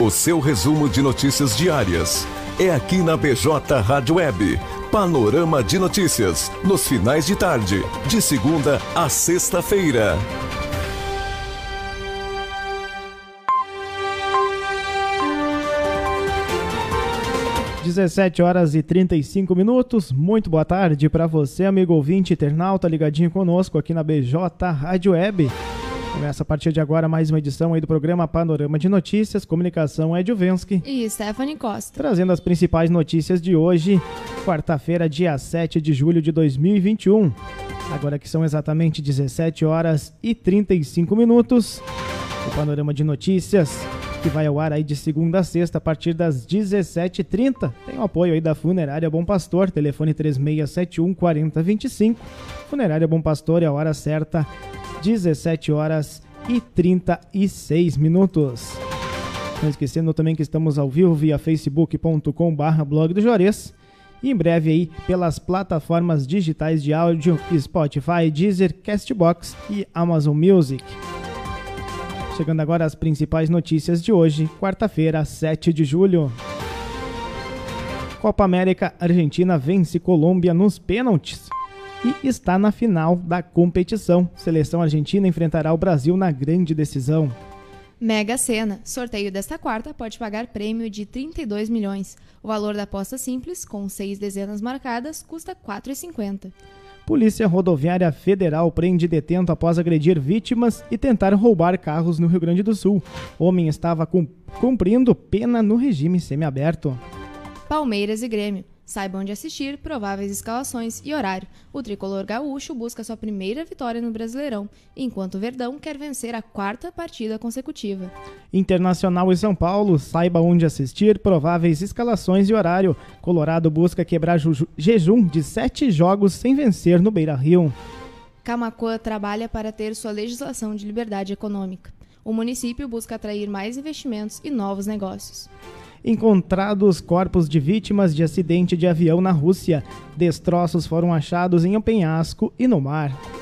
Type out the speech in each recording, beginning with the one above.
O seu resumo de notícias diárias é aqui na BJ Rádio Web. Panorama de notícias, nos finais de tarde, de segunda a sexta-feira. Dezessete horas e 35 minutos. Muito boa tarde para você, amigo ouvinte internauta ligadinho conosco aqui na BJ Rádio Web. Começa a partir de agora mais uma edição aí do programa Panorama de Notícias, comunicação é Juvensky e Stephanie Costa. Trazendo as principais notícias de hoje, quarta-feira, dia 7 de julho de 2021. Agora que são exatamente 17 horas e 35 minutos. O Panorama de Notícias que vai ao ar aí de segunda a sexta a partir das 17h30. Tem o apoio aí da Funerária Bom Pastor, telefone 3671 4025. Funerária Bom Pastor é a hora certa 17 horas e 36 minutos. Não esquecendo também que estamos ao vivo via facebook.com barra blog do Juarez e em breve aí pelas plataformas digitais de áudio Spotify, Deezer, Castbox e Amazon Music. Chegando agora as principais notícias de hoje, quarta-feira, 7 de julho. Copa América, Argentina vence Colômbia nos pênaltis e está na final da competição. Seleção argentina enfrentará o Brasil na grande decisão. Mega Sena. Sorteio desta quarta pode pagar prêmio de 32 milhões. O valor da aposta simples, com seis dezenas marcadas, custa R$ 4,50. Polícia Rodoviária Federal prende detento após agredir vítimas e tentar roubar carros no Rio Grande do Sul. Homem estava cumprindo pena no regime semiaberto. Palmeiras e Grêmio. Saiba onde assistir, prováveis escalações e horário. O tricolor gaúcho busca sua primeira vitória no Brasileirão, enquanto o Verdão quer vencer a quarta partida consecutiva. Internacional e São Paulo, saiba onde assistir, prováveis escalações e horário. Colorado busca quebrar jejum de sete jogos sem vencer no Beira Rio. Camacuã trabalha para ter sua legislação de liberdade econômica. O município busca atrair mais investimentos e novos negócios encontrados corpos de vítimas de acidente de avião na Rússia. Destroços foram achados em um penhasco e no mar.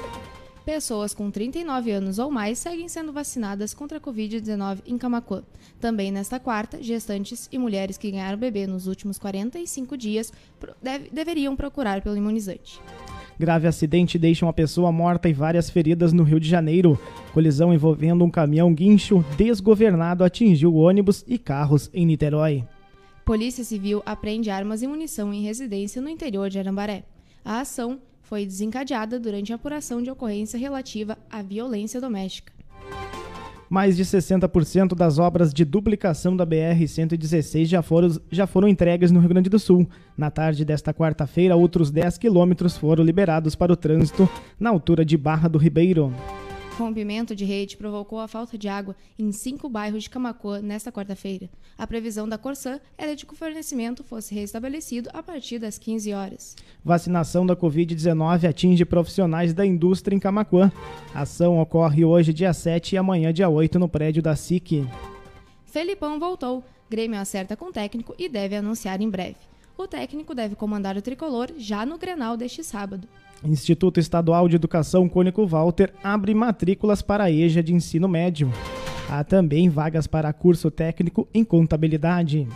Pessoas com 39 anos ou mais seguem sendo vacinadas contra a Covid-19 em Camacuã. Também nesta quarta, gestantes e mulheres que ganharam bebê nos últimos 45 dias deve, deveriam procurar pelo imunizante. Grave acidente deixa uma pessoa morta e várias feridas no Rio de Janeiro. Colisão envolvendo um caminhão guincho desgovernado atingiu ônibus e carros em Niterói. Polícia Civil apreende armas e munição em residência no interior de Arambaré. A ação foi desencadeada durante a apuração de ocorrência relativa à violência doméstica. Mais de 60% das obras de duplicação da BR-116 já foram, já foram entregues no Rio Grande do Sul. Na tarde desta quarta-feira, outros 10 quilômetros foram liberados para o trânsito na altura de Barra do Ribeiro rompimento de rede provocou a falta de água em cinco bairros de Camacoa nesta quarta-feira. A previsão da Corsã era de que o fornecimento fosse restabelecido a partir das 15 horas. Vacinação da Covid-19 atinge profissionais da indústria em Camacoa. A ação ocorre hoje, dia 7 e amanhã, dia 8, no prédio da SIC. Felipão voltou. Grêmio acerta com o técnico e deve anunciar em breve. O técnico deve comandar o tricolor já no Grenal deste sábado. Instituto Estadual de Educação Cônico Walter abre matrículas para a EJA de ensino médio. Há também vagas para curso técnico em contabilidade.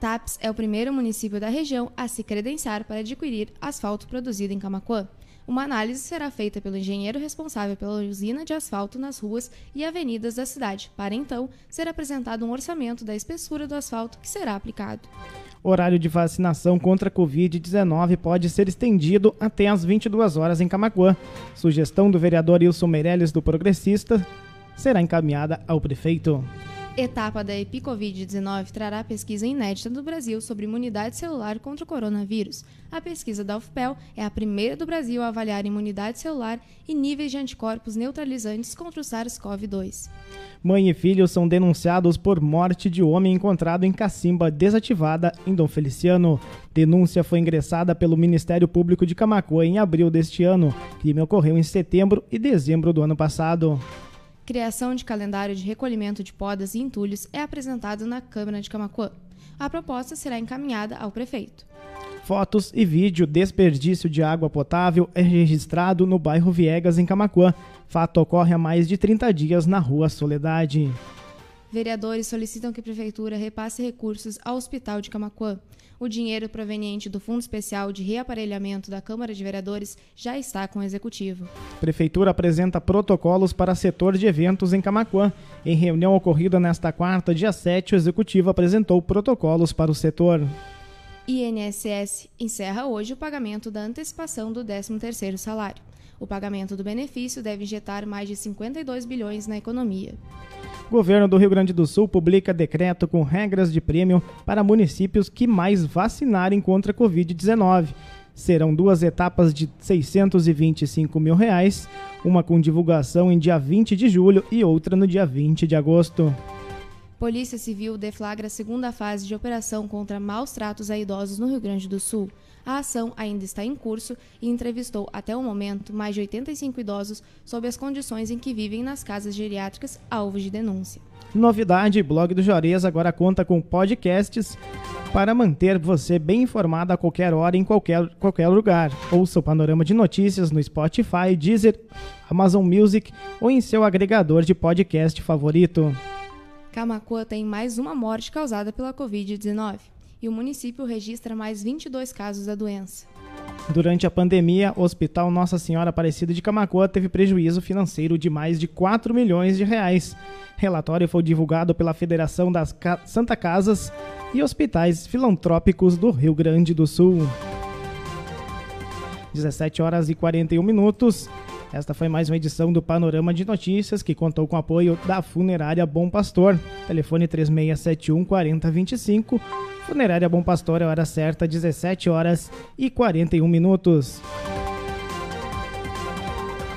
TAPS é o primeiro município da região a se credenciar para adquirir asfalto produzido em Camacuã. Uma análise será feita pelo engenheiro responsável pela usina de asfalto nas ruas e avenidas da cidade, para então ser apresentado um orçamento da espessura do asfalto que será aplicado. Horário de vacinação contra a Covid-19 pode ser estendido até às 22 horas em Camacuã. Sugestão do vereador Wilson Meirelles do Progressista será encaminhada ao prefeito. Etapa da EpiCovid-19 trará pesquisa inédita do Brasil sobre imunidade celular contra o coronavírus. A pesquisa da UFPEL é a primeira do Brasil a avaliar imunidade celular e níveis de anticorpos neutralizantes contra o SARS-CoV-2. Mãe e filho são denunciados por morte de homem encontrado em cacimba desativada em Dom Feliciano. Denúncia foi ingressada pelo Ministério Público de Camacoa em abril deste ano. Crime ocorreu em setembro e dezembro do ano passado. Criação de calendário de recolhimento de podas e entulhos é apresentado na Câmara de Camacuã. A proposta será encaminhada ao prefeito. Fotos e vídeo desperdício de água potável é registrado no bairro Viegas, em Camacuã. Fato ocorre há mais de 30 dias na rua Soledade. Vereadores solicitam que a Prefeitura repasse recursos ao Hospital de Camacuã. O dinheiro proveniente do Fundo Especial de Reaparelhamento da Câmara de Vereadores já está com o Executivo. Prefeitura apresenta protocolos para setor de eventos em Camacuã. Em reunião ocorrida nesta quarta, dia 7, o Executivo apresentou protocolos para o setor. INSS encerra hoje o pagamento da antecipação do 13º salário. O pagamento do benefício deve injetar mais de 52 bilhões na economia. Governo do Rio Grande do Sul publica decreto com regras de prêmio para municípios que mais vacinarem contra a Covid-19. Serão duas etapas de 625 mil reais, uma com divulgação em dia 20 de julho e outra no dia 20 de agosto. Polícia Civil deflagra a segunda fase de operação contra maus tratos a idosos no Rio Grande do Sul. A ação ainda está em curso e entrevistou até o momento mais de 85 idosos sobre as condições em que vivem nas casas geriátricas alvos de denúncia. Novidade: Blog do Juarez agora conta com podcasts para manter você bem informado a qualquer hora em qualquer, qualquer lugar. Ouça o panorama de notícias no Spotify, Deezer, Amazon Music ou em seu agregador de podcast favorito. Camacuã tem mais uma morte causada pela Covid-19 e o município registra mais 22 casos da doença. Durante a pandemia, o Hospital Nossa Senhora Aparecida de Camacuã teve prejuízo financeiro de mais de 4 milhões de reais. Relatório foi divulgado pela Federação das Ca Santa Casas e Hospitais Filantrópicos do Rio Grande do Sul. 17 horas e 41 minutos. Esta foi mais uma edição do Panorama de Notícias que contou com o apoio da Funerária Bom Pastor. Telefone 3671 4025. Funerária Bom Pastor, a hora certa, 17 horas e 41 minutos.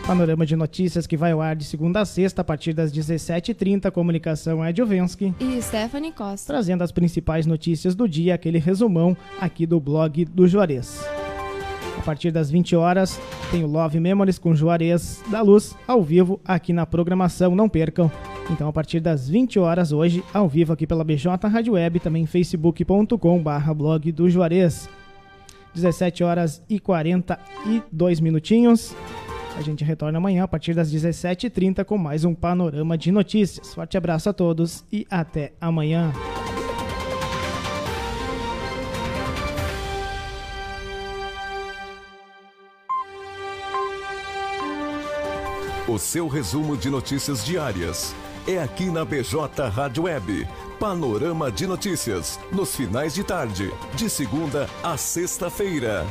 Panorama de notícias que vai ao ar de segunda a sexta a partir das 17h30. Comunicação é Jovensky e Stephanie Costa. Trazendo as principais notícias do dia, aquele resumão aqui do blog do Juarez. A partir das 20 horas, tem o Love Memories com Juarez da Luz ao vivo aqui na programação. Não percam. Então, a partir das 20 horas hoje, ao vivo aqui pela BJ Rádio Web, também facebook.com/barra blog do Juarez. 17 horas e 42 minutinhos. A gente retorna amanhã a partir das 17h30 com mais um panorama de notícias. Forte abraço a todos e até amanhã. O seu resumo de notícias diárias é aqui na BJ Rádio Web. Panorama de notícias nos finais de tarde, de segunda a sexta-feira.